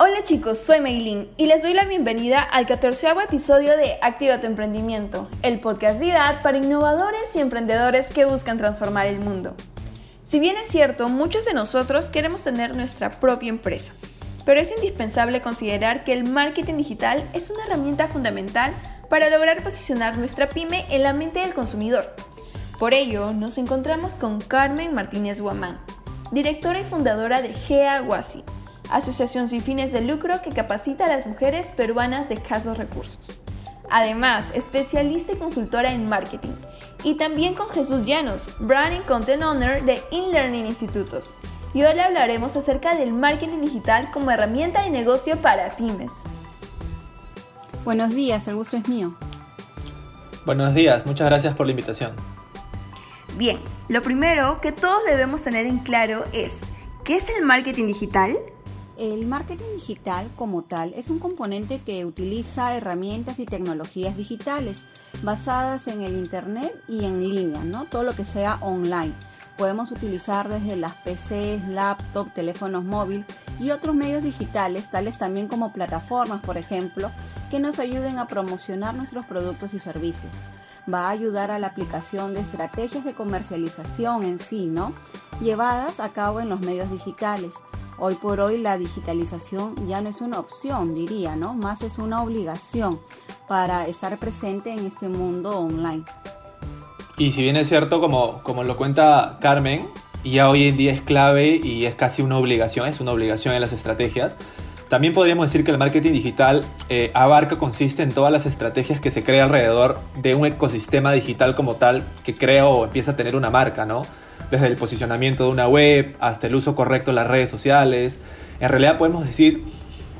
Hola chicos, soy Meilin y les doy la bienvenida al 14 episodio de Activa tu Emprendimiento, el podcast de edad para innovadores y emprendedores que buscan transformar el mundo. Si bien es cierto, muchos de nosotros queremos tener nuestra propia empresa, pero es indispensable considerar que el marketing digital es una herramienta fundamental para lograr posicionar nuestra pyme en la mente del consumidor. Por ello, nos encontramos con Carmen Martínez Guamán, directora y fundadora de GEA Wasi asociación sin fines de lucro que capacita a las mujeres peruanas de escasos recursos. Además, especialista y consultora en marketing. Y también con Jesús Llanos, Branding Content Owner de InLearning Institutos. Y hoy hablaremos acerca del marketing digital como herramienta de negocio para pymes. Buenos días, el gusto es mío. Buenos días, muchas gracias por la invitación. Bien, lo primero que todos debemos tener en claro es, ¿qué es el marketing digital? El marketing digital como tal es un componente que utiliza herramientas y tecnologías digitales basadas en el Internet y en línea, ¿no? Todo lo que sea online. Podemos utilizar desde las PCs, laptop, teléfonos móviles y otros medios digitales, tales también como plataformas, por ejemplo, que nos ayuden a promocionar nuestros productos y servicios. Va a ayudar a la aplicación de estrategias de comercialización en sí, ¿no? Llevadas a cabo en los medios digitales Hoy por hoy la digitalización ya no es una opción, diría, ¿no? Más es una obligación para estar presente en este mundo online. Y si bien es cierto, como, como lo cuenta Carmen, ya hoy en día es clave y es casi una obligación, es una obligación en las estrategias. También podríamos decir que el marketing digital eh, abarca, consiste en todas las estrategias que se crea alrededor de un ecosistema digital como tal que crea o empieza a tener una marca, ¿no? Desde el posicionamiento de una web hasta el uso correcto de las redes sociales. En realidad podemos decir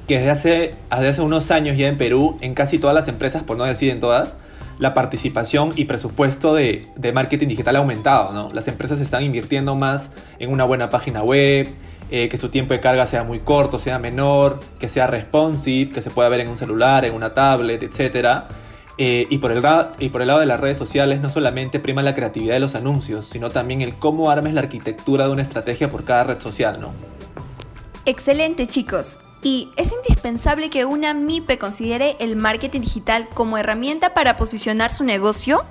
que desde hace, hace unos años ya en Perú, en casi todas las empresas, por no decir en todas, la participación y presupuesto de, marketing digital ha aumentado. ¿no? Las empresas están invirtiendo más en una buena página web, eh, que su tiempo de carga sea muy corto, sea menor, que sea responsive, que se pueda ver en un celular, en una tablet, etcétera eh, y, por el, y por el lado de las redes sociales no solamente prima la creatividad de los anuncios, sino también el cómo armes la arquitectura de una estrategia por cada red social, ¿no? Excelente chicos. ¿Y es indispensable que una MIPE considere el marketing digital como herramienta para posicionar su negocio?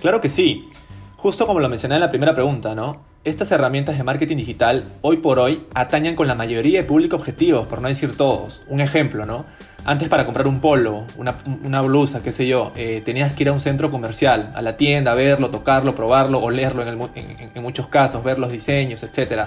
Claro que sí. Justo como lo mencioné en la primera pregunta, ¿no? Estas herramientas de marketing digital hoy por hoy atañan con la mayoría de público objetivos, por no decir todos. Un ejemplo, ¿no? Antes para comprar un polo, una, blusa, qué sé yo, eh, tenías que ir a un centro comercial, a la tienda, verlo, tocarlo, probarlo, olerlo en, en, muchos casos, ver los diseños, etc.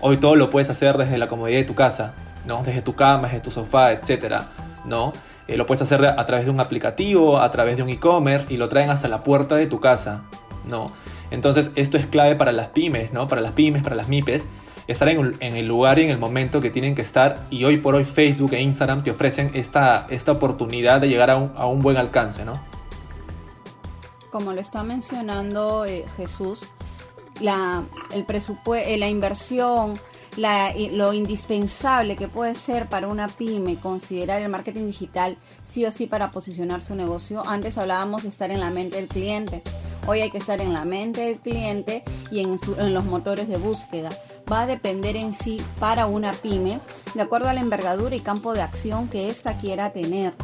Hoy todo lo puedes hacer desde la comodidad de tu casa, ¿no? Desde tu cama, desde tu sofá, etc. ¿no? Eh, lo puedes hacer a través de un aplicativo, a través de un e-commerce y lo traen hasta la puerta de tu casa, ¿no? Entonces esto es clave para las pymes, ¿no? Para las pymes, para las MIPES estar en, el lugar y en el momento que tienen que estar y hoy por hoy Facebook e Instagram te ofrecen esta, esta oportunidad de llegar a un, buen alcance, ¿no? Como lo está mencionando eh, Jesús, la, el presupuesto, eh, la inversión, lo indispensable que puede ser para una pyme considerar el marketing digital sí o sí para posicionar su negocio. Antes hablábamos de estar en la mente del cliente. Hoy hay que estar en la mente del cliente y en, los motores de búsqueda va a depender en sí para una pyme de acuerdo a la envergadura y campo de acción que ésta quiera tener.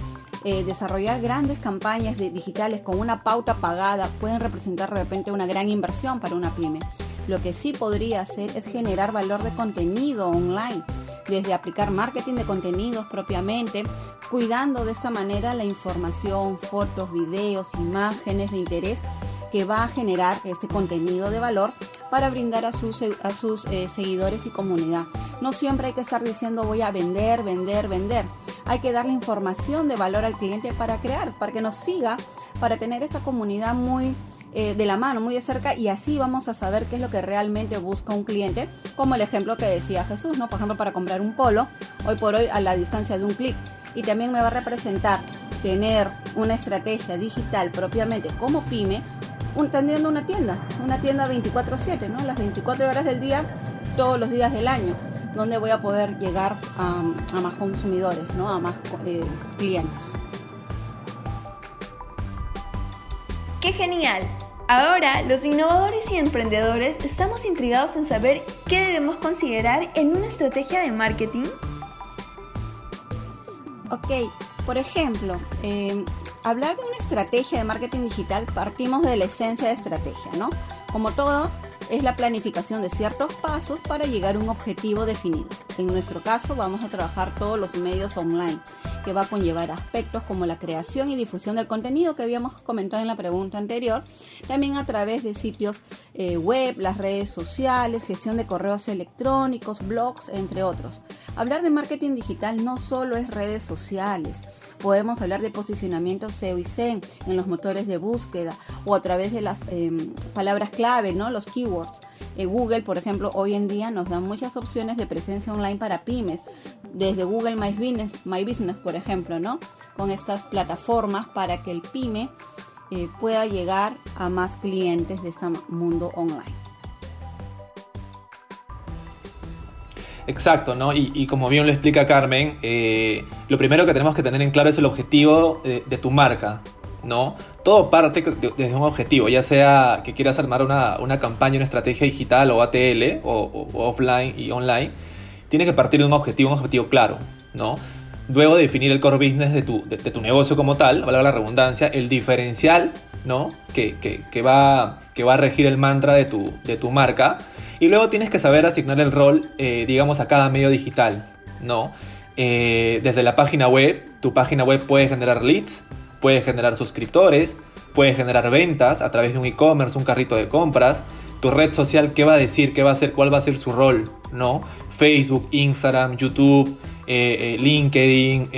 Eh, desarrollar grandes campañas digitales con una pauta pagada pueden representar de repente una gran inversión para una pyme. Lo que sí podría hacer es generar valor de contenido online, desde aplicar marketing de contenidos propiamente, cuidando de esta manera la información, fotos, videos, imágenes de interés que va a generar este contenido de valor para brindar a sus, a sus eh, seguidores y comunidad. No siempre hay que estar diciendo voy a vender, vender, vender. Hay que darle información de valor al cliente para crear, para que nos siga, para tener esa comunidad muy eh, de la mano, muy de cerca y así vamos a saber qué es lo que realmente busca un cliente, como el ejemplo que decía Jesús, ¿no? Por ejemplo, para comprar un polo, hoy por hoy a la distancia de un clic. Y también me va a representar tener una estrategia digital propiamente como pyme un, teniendo una tienda, una tienda 24/7, ¿no? Las 24 horas del día, todos los días del año, donde voy a poder llegar a, más consumidores, ¿no? A más eh, clientes. ¡Qué genial! Ahora, los innovadores y emprendedores estamos intrigados en saber qué debemos considerar en una estrategia de marketing. Ok, por ejemplo, eh, hablar de una estrategia de marketing digital partimos de la esencia de estrategia, ¿no? Como todo, es la planificación de ciertos pasos para llegar a un objetivo definido. En nuestro caso vamos a trabajar todos los medios online, que va a conllevar aspectos como la creación y difusión del contenido que habíamos comentado en la pregunta anterior, también a través de sitios eh, web, las redes sociales, gestión de correos electrónicos, blogs, entre otros. Hablar de marketing digital no solo es redes sociales, podemos hablar de posicionamiento SEO y SEM en los motores de búsqueda o a través de las em, palabras clave, ¿no? los keywords. Eh, Google, por ejemplo, hoy en día nos da muchas opciones de presencia online para pymes, desde Google My Business, My Business por ejemplo, ¿no? Con estas plataformas para que el pyme eh, pueda llegar a más clientes de este mundo online. Exacto, ¿no? Y, como bien lo explica Carmen, eh, lo primero que tenemos que tener en claro es el objetivo de, tu marca, ¿no? Todo parte desde un objetivo, ya sea que quieras armar una, campaña, una estrategia digital o ATL, o, offline y online, tiene que partir de un objetivo, un objetivo claro, ¿no? Luego definir el core business de tu, de, tu negocio como tal, valga la redundancia, el diferencial, ¿no? Que, que, va, que va a regir el mantra de tu, de tu marca y luego tienes que saber asignar el rol, eh, digamos, a cada medio digital, ¿no? Eh, desde la página web, tu página web puede generar leads, puede generar suscriptores, puede generar ventas a través de un e-commerce, un carrito de compras. Tu red social, ¿qué va a decir? ¿Qué va a hacer? ¿Cuál va a ser su rol? ¿No? Facebook, Instagram, YouTube, eh, LinkedIn,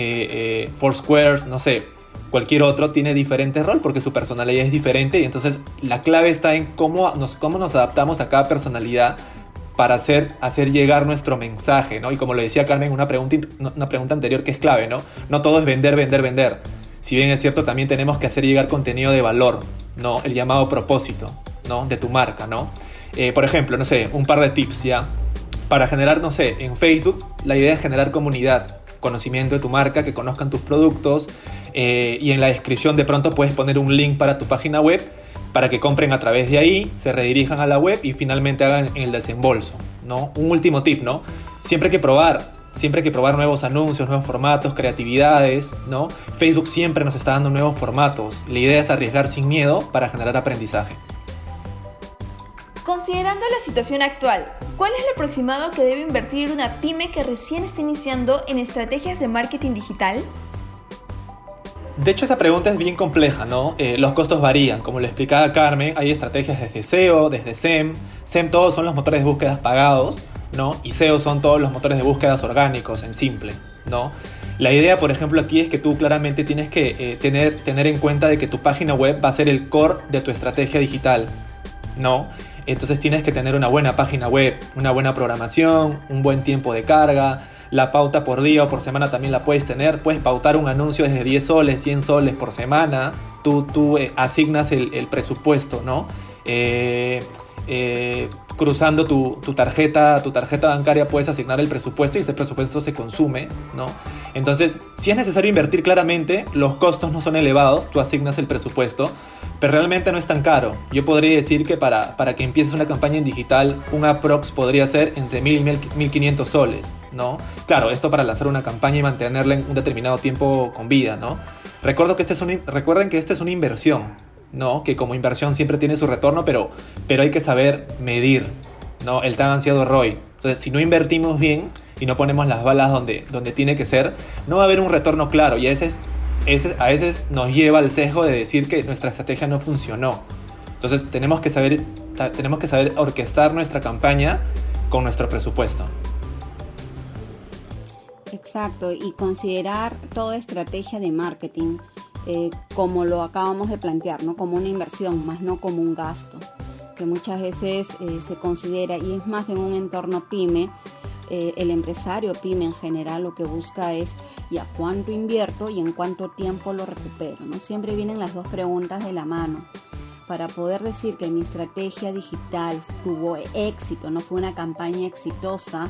Foursquare, no sé cualquier otro tiene diferente rol porque su personalidad es diferente y entonces la clave está en cómo nos, cómo nos adaptamos a cada personalidad para hacer, hacer llegar nuestro mensaje, ¿no? Y como lo decía Carmen, una pregunta, una pregunta anterior que es clave, ¿no? No todo es vender, vender, vender. Si bien es cierto, también tenemos que hacer llegar contenido de valor, ¿no? El llamado propósito, ¿no? De tu marca, ¿no? Eh, por ejemplo, no sé, un par de tips ya. Para generar, no sé, en Facebook, la idea es generar comunidad, conocimiento de tu marca, que conozcan tus productos, eh, y en la descripción de pronto puedes poner un link para tu página web para que compren a través de ahí, se redirijan a la web y finalmente hagan el desembolso, ¿no? Un último tip, ¿no? Siempre hay que probar, siempre hay que probar nuevos anuncios, nuevos formatos, creatividades, ¿no? Facebook siempre nos está dando nuevos formatos. La idea es arriesgar sin miedo para generar aprendizaje. Considerando la situación actual, ¿cuál es lo aproximado que debe invertir una pyme que recién está iniciando en estrategias de marketing digital? De hecho, esa pregunta es bien compleja, ¿no? Eh, los costos varían. Como le explicaba Carmen, hay estrategias desde SEO, desde SEM. SEM todos son los motores de búsqueda pagados, ¿no? Y SEO son todos los motores de búsqueda orgánicos, en simple, ¿no? La idea, por ejemplo, aquí es que tú claramente tienes que eh, tener, tener en cuenta de que tu página web va a ser el core de tu estrategia digital, ¿no? Entonces tienes que tener una buena página web, una buena programación, un buen tiempo de carga, la pauta por día o por semana también la puedes tener. Puedes pautar un anuncio desde 10 soles, 100 soles por semana. Tú, tú eh, asignas el, presupuesto, ¿no? Eh, eh, cruzando tu, tarjeta, tu tarjeta bancaria puedes asignar el presupuesto y ese presupuesto se consume, ¿no? Entonces, si es necesario invertir claramente, los costos no son elevados, tú asignas el presupuesto, pero realmente no es tan caro. Yo podría decir que para, para que empieces una campaña en digital, un aprox podría ser entre 1000 y 1500 soles, ¿no? Claro, esto para lanzar una campaña y mantenerla en un determinado tiempo con vida, ¿no? Recuerdo que este es un, recuerden que esto es una inversión, ¿no? Que como inversión siempre tiene su retorno, pero, pero hay que saber medir, ¿no? El tan ansiado ROI. Entonces, si no invertimos bien y no ponemos las balas donde, donde tiene que ser, no va a haber un retorno claro y a veces, a veces nos lleva al sesgo de decir que nuestra estrategia no funcionó. Entonces, tenemos que saber, tenemos que saber orquestar nuestra campaña con nuestro presupuesto. Exacto, y considerar toda estrategia de marketing eh, como lo acabamos de plantear, ¿no? como una inversión, más no como un gasto, que muchas veces eh, se considera, y es más en un entorno pyme, eh, el empresario pyme en general lo que busca es ya cuánto invierto y en cuánto tiempo lo recupero. ¿no? Siempre vienen las dos preguntas de la mano. Para poder decir que mi estrategia digital tuvo éxito, no fue una campaña exitosa,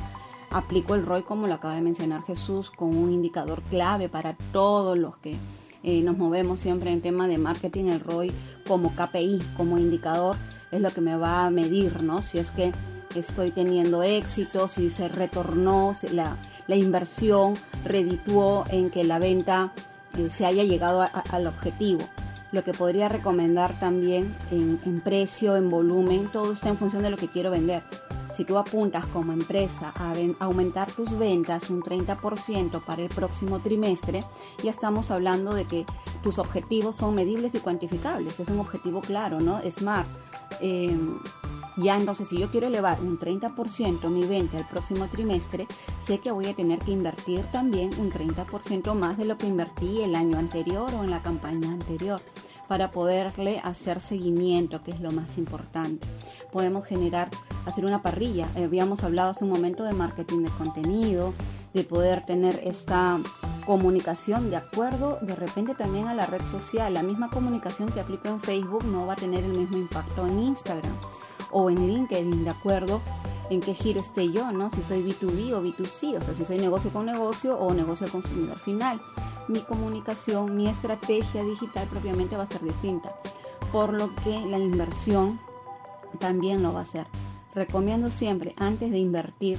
aplico el ROI como lo acaba de mencionar Jesús, con un indicador clave para todos los que eh, nos movemos siempre en tema de marketing, el ROI como KPI, como indicador, es lo que me va a medir, ¿no? Si es que estoy teniendo éxito, si se retornó, la, la inversión redituó en que la venta eh, se haya llegado al objetivo. Lo que podría recomendar también en, precio, en volumen, todo está en función de lo que quiero vender. Si tú apuntas como empresa a, aumentar tus ventas un 30% para el próximo trimestre, ya estamos hablando de que tus objetivos son medibles y cuantificables. Es un objetivo claro, ¿no? Smart. Eh, ya entonces, si yo quiero elevar un 30% mi venta el próximo trimestre, sé que voy a tener que invertir también un 30% más de lo que invertí el año anterior o en la campaña anterior para poderle hacer seguimiento, que es lo más importante. Podemos generar, hacer una parrilla. Habíamos hablado hace un momento de marketing de contenido, de poder tener esta comunicación de acuerdo de repente también a la red social. La misma comunicación que aplico en Facebook no va a tener el mismo impacto en Instagram o en LinkedIn, de acuerdo en qué giro esté yo, ¿no? Si soy B2B o B2C, o sea, si soy negocio con negocio o negocio al consumidor final. Mi comunicación, mi estrategia digital propiamente va a ser distinta, por lo que la inversión también lo va a ser. Recomiendo siempre, antes de invertir,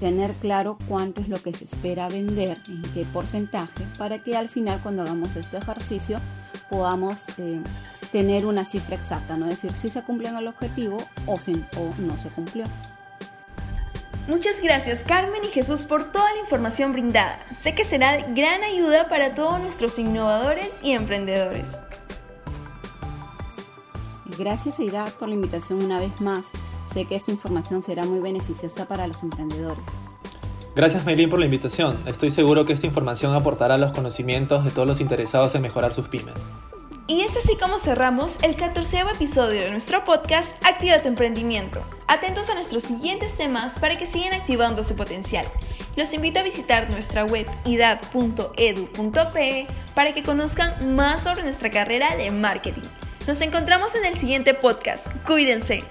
tener claro cuánto es lo que se espera vender, en qué porcentaje, para que al final cuando hagamos este ejercicio podamos eh, tener una cifra exacta, no decir si se cumplió el objetivo o, o no se cumplió. Muchas gracias Carmen y Jesús por toda la información brindada. Sé que será de gran ayuda para todos nuestros innovadores y emprendedores. Gracias Aida por la invitación una vez más. Sé que esta información será muy beneficiosa para los emprendedores. Gracias Maylin por la invitación. Estoy seguro que esta información aportará los conocimientos de todos los interesados en mejorar sus pymes. Y es así como cerramos el 14 episodio de nuestro podcast Activa tu emprendimiento. Atentos a nuestros siguientes temas para que sigan activando su potencial. Los invito a visitar nuestra web idad.edu.pe para que conozcan más sobre nuestra carrera de marketing. Nos encontramos en el siguiente podcast. Cuídense.